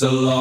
so long.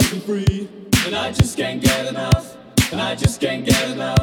set me free. And I just can't get enough. And I just can't get enough.